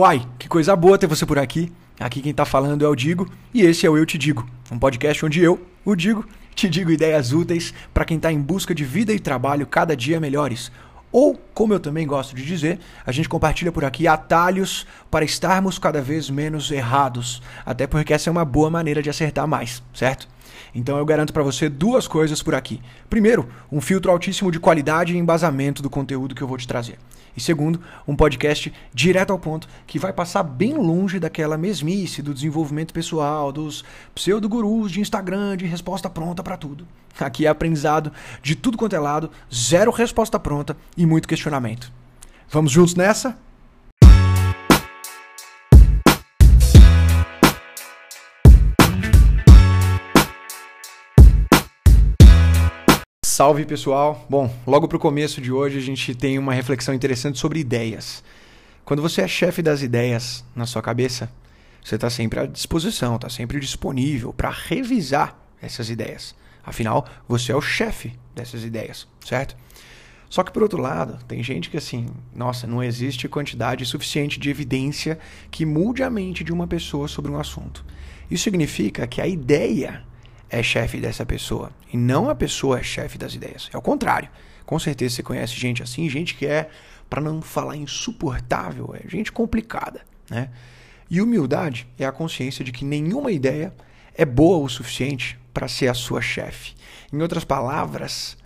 Uai, que coisa boa ter você por aqui. Aqui quem tá falando é o Digo e esse é o Eu Te Digo, um podcast onde eu, o Digo, te digo ideias úteis para quem tá em busca de vida e trabalho cada dia melhores. Ou, como eu também gosto de dizer, a gente compartilha por aqui atalhos para estarmos cada vez menos errados, até porque essa é uma boa maneira de acertar mais, certo? Então eu garanto para você duas coisas por aqui. Primeiro, um filtro altíssimo de qualidade e embasamento do conteúdo que eu vou te trazer. E segundo, um podcast direto ao ponto que vai passar bem longe daquela mesmice do desenvolvimento pessoal, dos pseudo-gurus de Instagram, de resposta pronta para tudo. Aqui é aprendizado de tudo quanto é lado, zero resposta pronta e muito questionamento. Vamos juntos nessa? Salve pessoal! Bom, logo para o começo de hoje a gente tem uma reflexão interessante sobre ideias. Quando você é chefe das ideias na sua cabeça, você está sempre à disposição, está sempre disponível para revisar essas ideias. Afinal, você é o chefe dessas ideias, certo? Só que por outro lado, tem gente que assim, nossa, não existe quantidade suficiente de evidência que mude a mente de uma pessoa sobre um assunto. Isso significa que a ideia é chefe dessa pessoa e não a pessoa é chefe das ideias. É o contrário. Com certeza você conhece gente assim, gente que é, para não falar insuportável, é gente complicada, né? E humildade é a consciência de que nenhuma ideia é boa o suficiente para ser a sua chefe. Em outras palavras,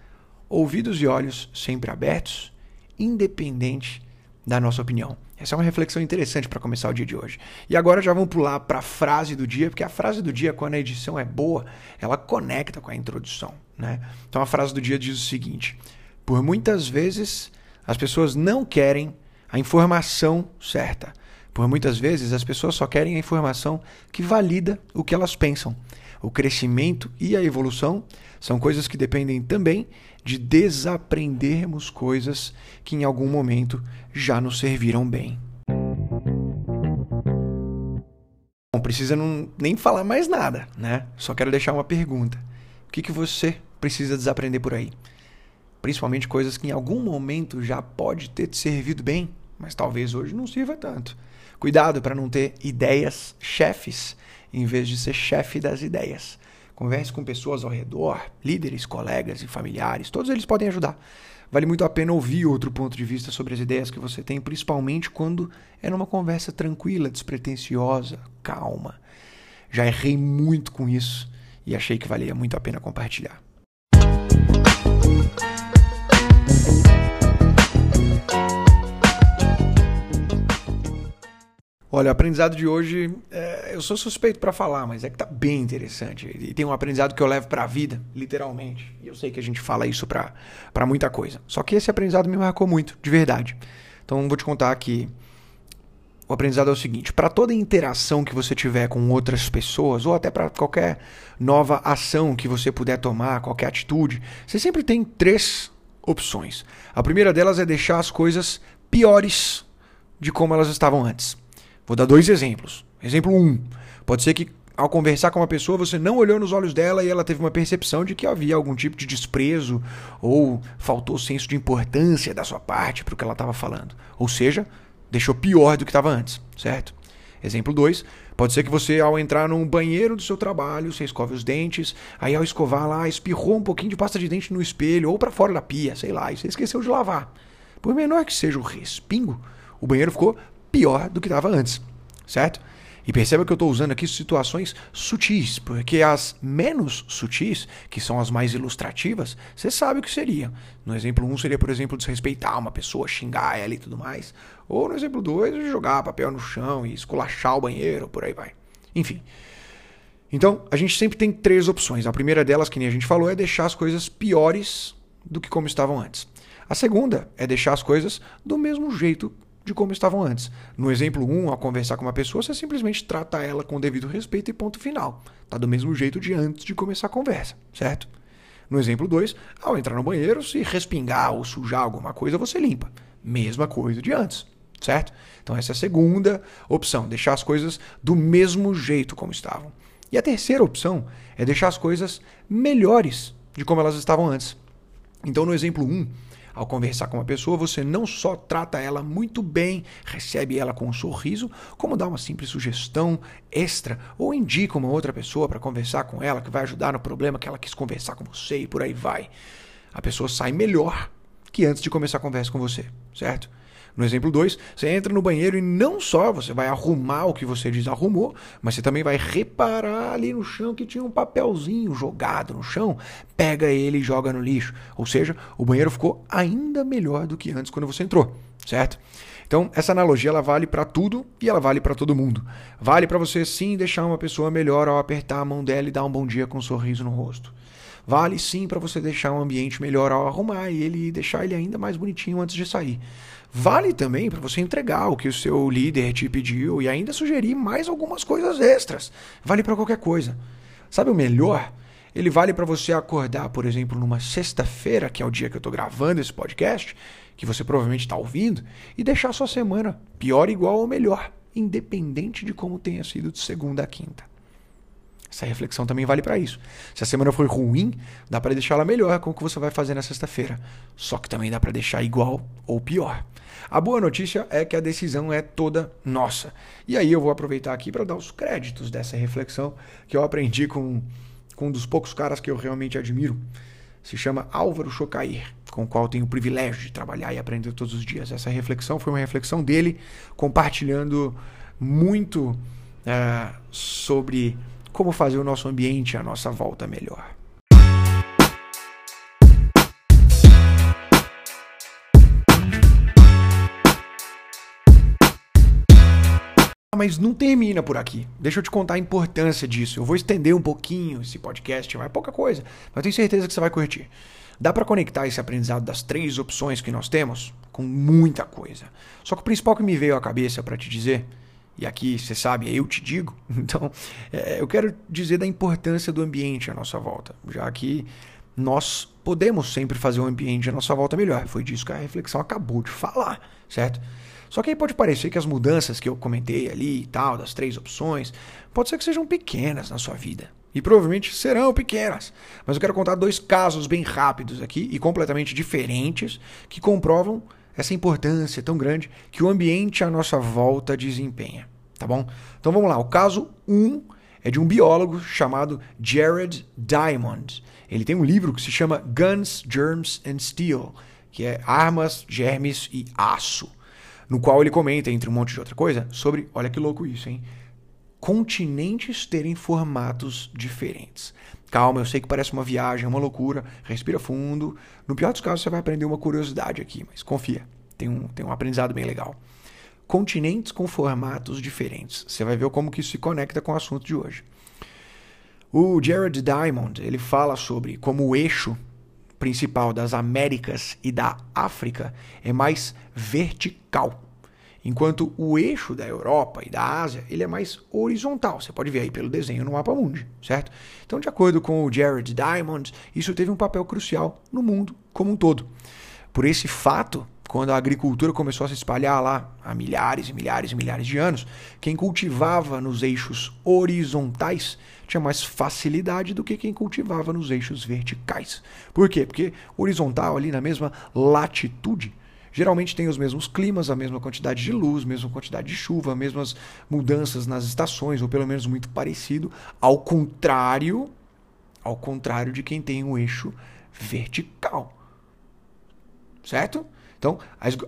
ouvidos e olhos sempre abertos, independente da nossa opinião. Essa é uma reflexão interessante para começar o dia de hoje. E agora já vamos pular para a frase do dia, porque a frase do dia, quando a edição é boa, ela conecta com a introdução. Né? Então a frase do dia diz o seguinte: Por muitas vezes as pessoas não querem a informação certa. Por muitas vezes as pessoas só querem a informação que valida o que elas pensam. O crescimento e a evolução são coisas que dependem também de desaprendermos coisas que em algum momento já nos serviram bem. Não precisa não, nem falar mais nada, né? Só quero deixar uma pergunta. O que, que você precisa desaprender por aí? Principalmente coisas que em algum momento já pode ter te servido bem, mas talvez hoje não sirva tanto. Cuidado para não ter ideias chefes em vez de ser chefe das ideias. Converse com pessoas ao redor, líderes, colegas e familiares, todos eles podem ajudar. Vale muito a pena ouvir outro ponto de vista sobre as ideias que você tem, principalmente quando é numa conversa tranquila, despretensiosa, calma. Já errei muito com isso e achei que valia muito a pena compartilhar. Olha, o aprendizado de hoje, é, eu sou suspeito para falar, mas é que tá bem interessante. E tem um aprendizado que eu levo para a vida, literalmente. E eu sei que a gente fala isso para muita coisa. Só que esse aprendizado me marcou muito, de verdade. Então vou te contar que o aprendizado é o seguinte: para toda interação que você tiver com outras pessoas, ou até para qualquer nova ação que você puder tomar, qualquer atitude, você sempre tem três opções. A primeira delas é deixar as coisas piores de como elas estavam antes. Vou dar dois exemplos. Exemplo 1. Um, pode ser que ao conversar com uma pessoa você não olhou nos olhos dela e ela teve uma percepção de que havia algum tipo de desprezo ou faltou senso de importância da sua parte para o que ela estava falando. Ou seja, deixou pior do que estava antes, certo? Exemplo 2. Pode ser que você, ao entrar num banheiro do seu trabalho, você escove os dentes, aí ao escovar lá, espirrou um pouquinho de pasta de dente no espelho ou para fora da pia, sei lá, e você esqueceu de lavar. Por menor que seja o respingo, o banheiro ficou pior do que estava antes, certo? E perceba que eu estou usando aqui situações sutis, porque as menos sutis, que são as mais ilustrativas, você sabe o que seria. No exemplo 1 um seria, por exemplo, desrespeitar uma pessoa, xingar ela e tudo mais. Ou no exemplo 2, jogar papel no chão e esculachar o banheiro, por aí vai. Enfim. Então, a gente sempre tem três opções. A primeira delas, que nem a gente falou, é deixar as coisas piores do que como estavam antes. A segunda é deixar as coisas do mesmo jeito de como estavam antes. No exemplo 1, um, ao conversar com uma pessoa, você simplesmente trata ela com o devido respeito e ponto final. Tá do mesmo jeito de antes de começar a conversa, certo? No exemplo 2, ao entrar no banheiro, se respingar ou sujar alguma coisa, você limpa. Mesma coisa de antes, certo? Então essa é a segunda opção, deixar as coisas do mesmo jeito como estavam. E a terceira opção é deixar as coisas melhores de como elas estavam antes. Então no exemplo 1, um, Ao conversar com uma pessoa, você não só trata ela muito bem, recebe ela com um sorriso, como dá uma simples sugestão extra ou indica uma outra pessoa para conversar com ela que vai ajudar no problema que ela quis conversar com você e por aí vai. A pessoa sai melhor que antes de começar a conversa com você, certo? No exemplo 2, você entra no banheiro e não só você vai arrumar o que você desarrumou, mas você também vai reparar ali no chão que tinha um papelzinho jogado no chão, pega ele e joga no lixo. Ou seja, o banheiro ficou ainda melhor do que antes quando você entrou, certo? Então, essa analogia ela vale para tudo e ela vale para todo mundo. Vale para você sim deixar uma pessoa melhor ao apertar a mão dela e dar um bom dia com um sorriso no rosto. Vale sim para você deixar um ambiente melhor ao arrumar ele e deixar ele ainda mais bonitinho antes de sair. Vale também para você entregar o que o seu líder te pediu e ainda sugerir mais algumas coisas extras. Vale para qualquer coisa. Sabe o melhor? Ele vale para você acordar, por exemplo, numa sexta-feira, que é o dia que eu estou gravando esse podcast, que você provavelmente está ouvindo, e deixar sua semana pior, igual ou melhor, independente de como tenha sido de segunda a quinta. Essa reflexão também vale para isso. Se a semana foi ruim, dá para deixar ela melhor com o que você vai fazer na sexta-feira. Só que também dá para deixar igual ou pior. A boa notícia é que a decisão é toda nossa. E aí eu vou aproveitar aqui para dar os créditos dessa reflexão que eu aprendi com, com um dos poucos caras que eu realmente admiro. Se chama Álvaro Chocair, com o qual tenho o privilégio de trabalhar e aprender todos os dias. Essa reflexão foi uma reflexão dele compartilhando muito é, sobre como fazer o nosso ambiente, a nossa volta melhor. Mas não termina por aqui. Deixa eu te contar a importância disso. Eu vou estender um pouquinho esse podcast, vai pouca coisa, mas tenho certeza que você vai curtir. Dá para conectar esse aprendizado das três opções que nós temos com muita coisa. Só que o principal que me veio à cabeça para te dizer e aqui você sabe, eu te digo. Então, é, eu quero dizer da importância do ambiente à nossa volta, já que nós podemos sempre fazer o ambiente à nossa volta melhor. Foi disso que a reflexão acabou de falar, certo? Só que aí pode parecer que as mudanças que eu comentei ali e tal, das três opções, pode ser que sejam pequenas na sua vida. E provavelmente serão pequenas. Mas eu quero contar dois casos bem rápidos aqui e completamente diferentes que comprovam essa importância tão grande que o ambiente à nossa volta desempenha, tá bom? Então vamos lá, o caso 1 um é de um biólogo chamado Jared Diamond. Ele tem um livro que se chama Guns, Germs and Steel, que é Armas, Germes e Aço, no qual ele comenta, entre um monte de outra coisa, sobre, olha que louco isso, hein? Continentes terem formatos diferentes. Calma, eu sei que parece uma viagem, uma loucura. Respira fundo. No pior dos casos, você vai aprender uma curiosidade aqui, mas confia, tem um, tem um aprendizado bem legal. Continentes com formatos diferentes. Você vai ver como que isso se conecta com o assunto de hoje. O Jared Diamond ele fala sobre como o eixo principal das Américas e da África é mais vertical enquanto o eixo da Europa e da Ásia ele é mais horizontal. Você pode ver aí pelo desenho no mapa mundi, certo? Então, de acordo com o Jared Diamond, isso teve um papel crucial no mundo como um todo. Por esse fato, quando a agricultura começou a se espalhar lá há milhares e milhares e milhares de anos, quem cultivava nos eixos horizontais tinha mais facilidade do que quem cultivava nos eixos verticais. Por quê? Porque horizontal ali na mesma latitude geralmente tem os mesmos climas, a mesma quantidade de luz, mesma quantidade de chuva, mesmas mudanças nas estações, ou pelo menos muito parecido, ao contrário, ao contrário de quem tem um eixo vertical. Certo? Então,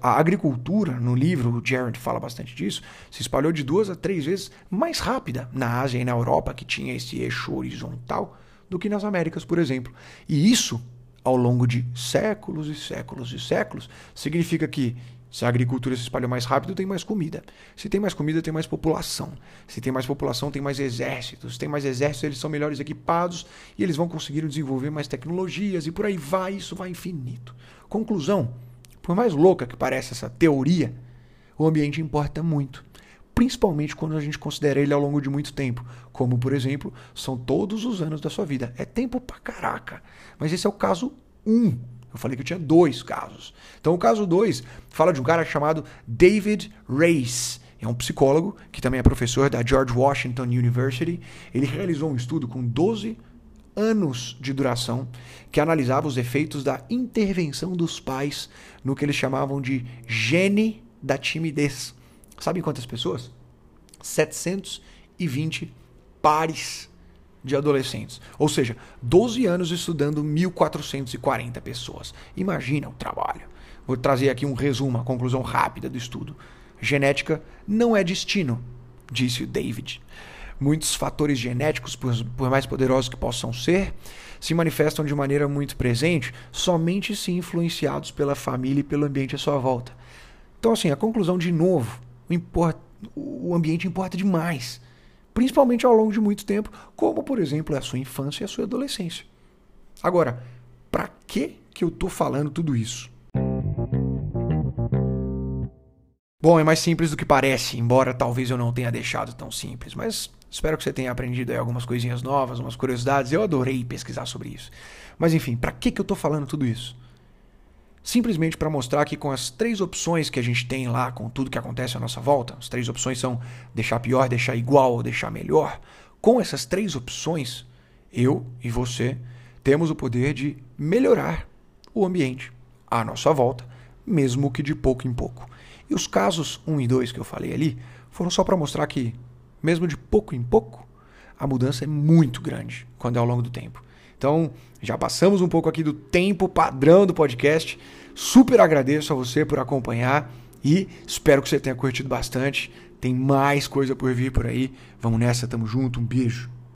a agricultura, no livro, o Jared fala bastante disso, se espalhou de duas a três vezes mais rápida na Ásia e na Europa, que tinha esse eixo horizontal, do que nas Américas, por exemplo. E isso ao longo de séculos e séculos e séculos, significa que se a agricultura se espalha mais rápido, tem mais comida. Se tem mais comida, tem mais população. Se tem mais população, tem mais exércitos. Se tem mais exércitos, eles são melhores equipados e eles vão conseguir desenvolver mais tecnologias e por aí vai, isso vai infinito. Conclusão: por mais louca que pareça essa teoria, o ambiente importa muito principalmente quando a gente considera ele ao longo de muito tempo, como por exemplo, são todos os anos da sua vida. É tempo pra caraca. Mas esse é o caso 1. Um. Eu falei que eu tinha dois casos. Então o caso 2 fala de um cara chamado David Race. É um psicólogo que também é professor da George Washington University. Ele realizou um estudo com 12 anos de duração que analisava os efeitos da intervenção dos pais no que eles chamavam de gene da timidez. Sabe quantas pessoas? 720 pares de adolescentes. Ou seja, 12 anos estudando 1.440 pessoas. Imagina o trabalho. Vou trazer aqui um resumo, uma conclusão rápida do estudo. Genética não é destino, disse o David. Muitos fatores genéticos, por mais poderosos que possam ser, se manifestam de maneira muito presente somente se influenciados pela família e pelo ambiente à sua volta. Então, assim, a conclusão, de novo, o, ambiente importa demais, principalmente ao longo de muito tempo, como, por exemplo, a sua infância e a sua adolescência. Agora, para que, que eu estou falando tudo isso? Bom, é mais simples do que parece, embora talvez eu não tenha deixado tão simples, mas espero que você tenha aprendido aí algumas coisinhas novas, umas curiosidades. Eu adorei pesquisar sobre isso. Mas enfim, para que, que eu estou falando tudo isso? Simplesmente para mostrar que com as três opções que a gente tem lá, com tudo que acontece à nossa volta, as três opções são deixar pior, deixar igual ou deixar melhor. Com essas três opções, eu e você temos o poder de melhorar o ambiente à nossa volta, mesmo que de pouco em pouco. E os casos 1 e 2 que eu falei ali foram só para mostrar que, mesmo de pouco em pouco, a mudança é muito grande quando é ao longo do tempo. Então, já passamos um pouco aqui do tempo padrão do podcast. Super agradeço a você por acompanhar e espero que você tenha curtido bastante. Tem mais coisa por vir por aí. Vamos nessa, tamo junto, um beijo.